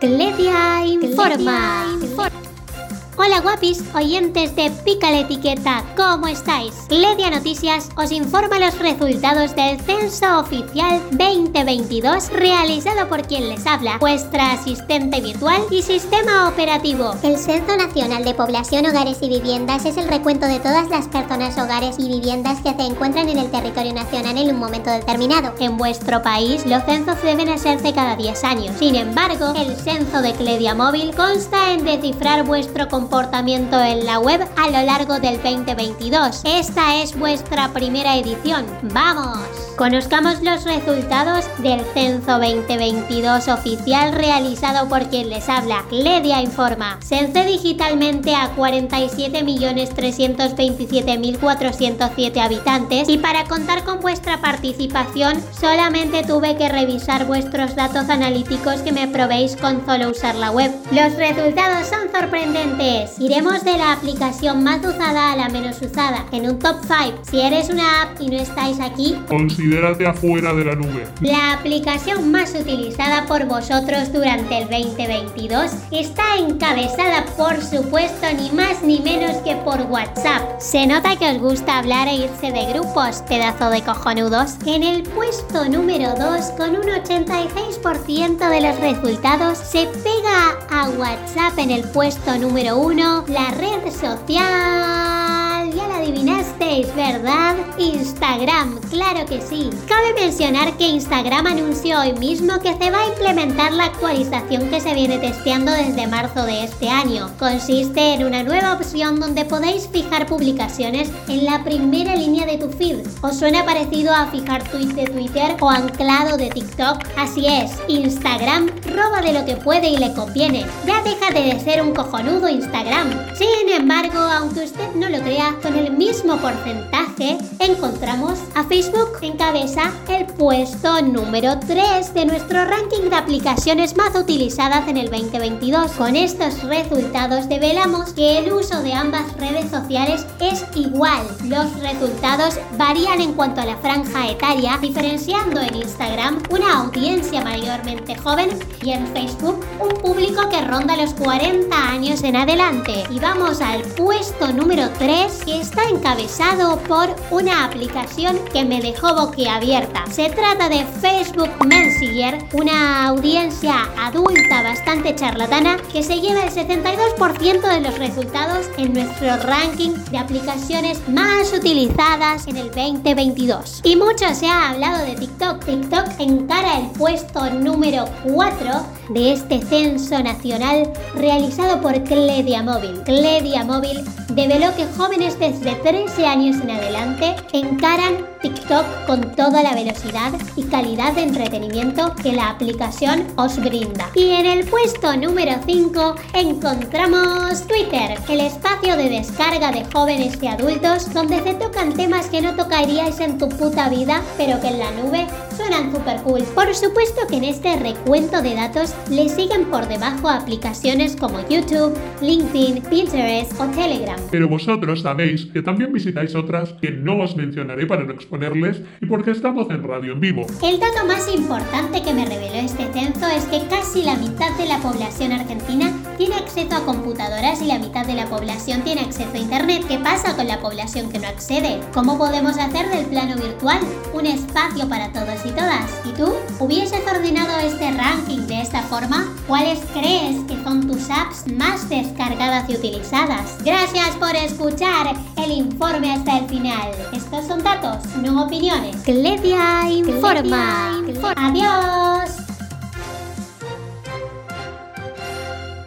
Cledia informa. Hola guapis, oyentes de Pica la Etiqueta, ¿cómo estáis? Ledia Noticias os informa los resultados del Censo Oficial 2022 realizado por quien les habla, vuestra asistente virtual y sistema operativo. El Censo Nacional de Población, Hogares y Viviendas es el recuento de todas las personas, hogares y viviendas que se encuentran en el territorio nacional en un momento determinado. En vuestro país, los censos deben hacerse cada 10 años. Sin embargo, el censo de Cledia Móvil consta en descifrar vuestro comportamiento comportamiento en la web a lo largo del 2022. Esta es vuestra primera edición. ¡Vamos! Conozcamos los resultados del Censo 2022 oficial realizado por quien les habla. Ledia informa. Censé digitalmente a 47.327.407 habitantes y para contar con vuestra participación solamente tuve que revisar vuestros datos analíticos que me probéis con solo usar la web. Los resultados son sorprendentes. Iremos de la aplicación más usada a la menos usada, en un top 5. Si eres una app y no estáis aquí, considérate afuera de la nube. La aplicación más utilizada por vosotros durante el 2022 está encabezada, por supuesto, ni más ni menos que por WhatsApp. Se nota que os gusta hablar e irse de grupos, pedazo de cojonudos. En el puesto número 2, con un 86% de los resultados, se pega a WhatsApp en el puesto número 1, la red social. Adivinasteis, ¿verdad? Instagram, claro que sí. Cabe mencionar que Instagram anunció hoy mismo que se va a implementar la actualización que se viene testeando desde marzo de este año. Consiste en una nueva opción donde podéis fijar publicaciones en la primera línea de tu feed. ¿Os suena parecido a fijar tweets de Twitter o anclado de TikTok? Así es, Instagram roba de lo que puede y le conviene. Ya déjate de ser un cojonudo Instagram. Sin embargo, aunque usted no lo crea, con el mismo porcentaje encontramos a Facebook en cabeza el puesto número 3 de nuestro ranking de aplicaciones más utilizadas en el 2022. Con estos resultados develamos que el uso de ambas redes sociales es igual. Los resultados varían en cuanto a la franja etaria, diferenciando en Instagram una audiencia mayormente joven y en Facebook un público que ronda los 40 años en adelante. Y vamos al puesto número 3 que está encabezado por una aplicación que me dejó boquiabierta. Se trata de Facebook Messenger, una audiencia adulta bastante charlatana que se lleva el 72% de los resultados en nuestro ranking de aplicaciones más utilizadas en el 2022. Y mucho se ha hablado de TikTok. TikTok encara el puesto número 4 de este censo nacional realizado por Cledia Móvil. Cledia Móvil develó que jóvenes desde 13 años en adelante encaran TikTok con toda la velocidad y calidad de entretenimiento que la aplicación os brinda. Y en el puesto número 5 encontramos Twitter, el espacio de descarga de jóvenes y adultos donde se tocan temas que no tocaríais en tu puta vida, pero que en la nube suenan super cool. Por supuesto que en este recuento de datos le siguen por debajo aplicaciones como YouTube, LinkedIn, Pinterest o Telegram. Pero vosotros sabéis que también visitáis otras que no os mencionaré para no exponerles y porque estamos en radio en vivo. El dato más importante que me reveló este censo es que casi la mitad de la población argentina tiene acceso a computadoras y la mitad de la población tiene acceso a Internet. ¿Qué pasa con la población que no accede? ¿Cómo podemos hacer del plano virtual un espacio para todos y todas? ¿Y tú? ¿Hubieses ordenado este ranking de esta forma? ¿Cuáles crees que apps más descargadas y utilizadas? Gracias por escuchar el informe hasta el final. Estos son datos, no opiniones. Cledia informa. Adiós.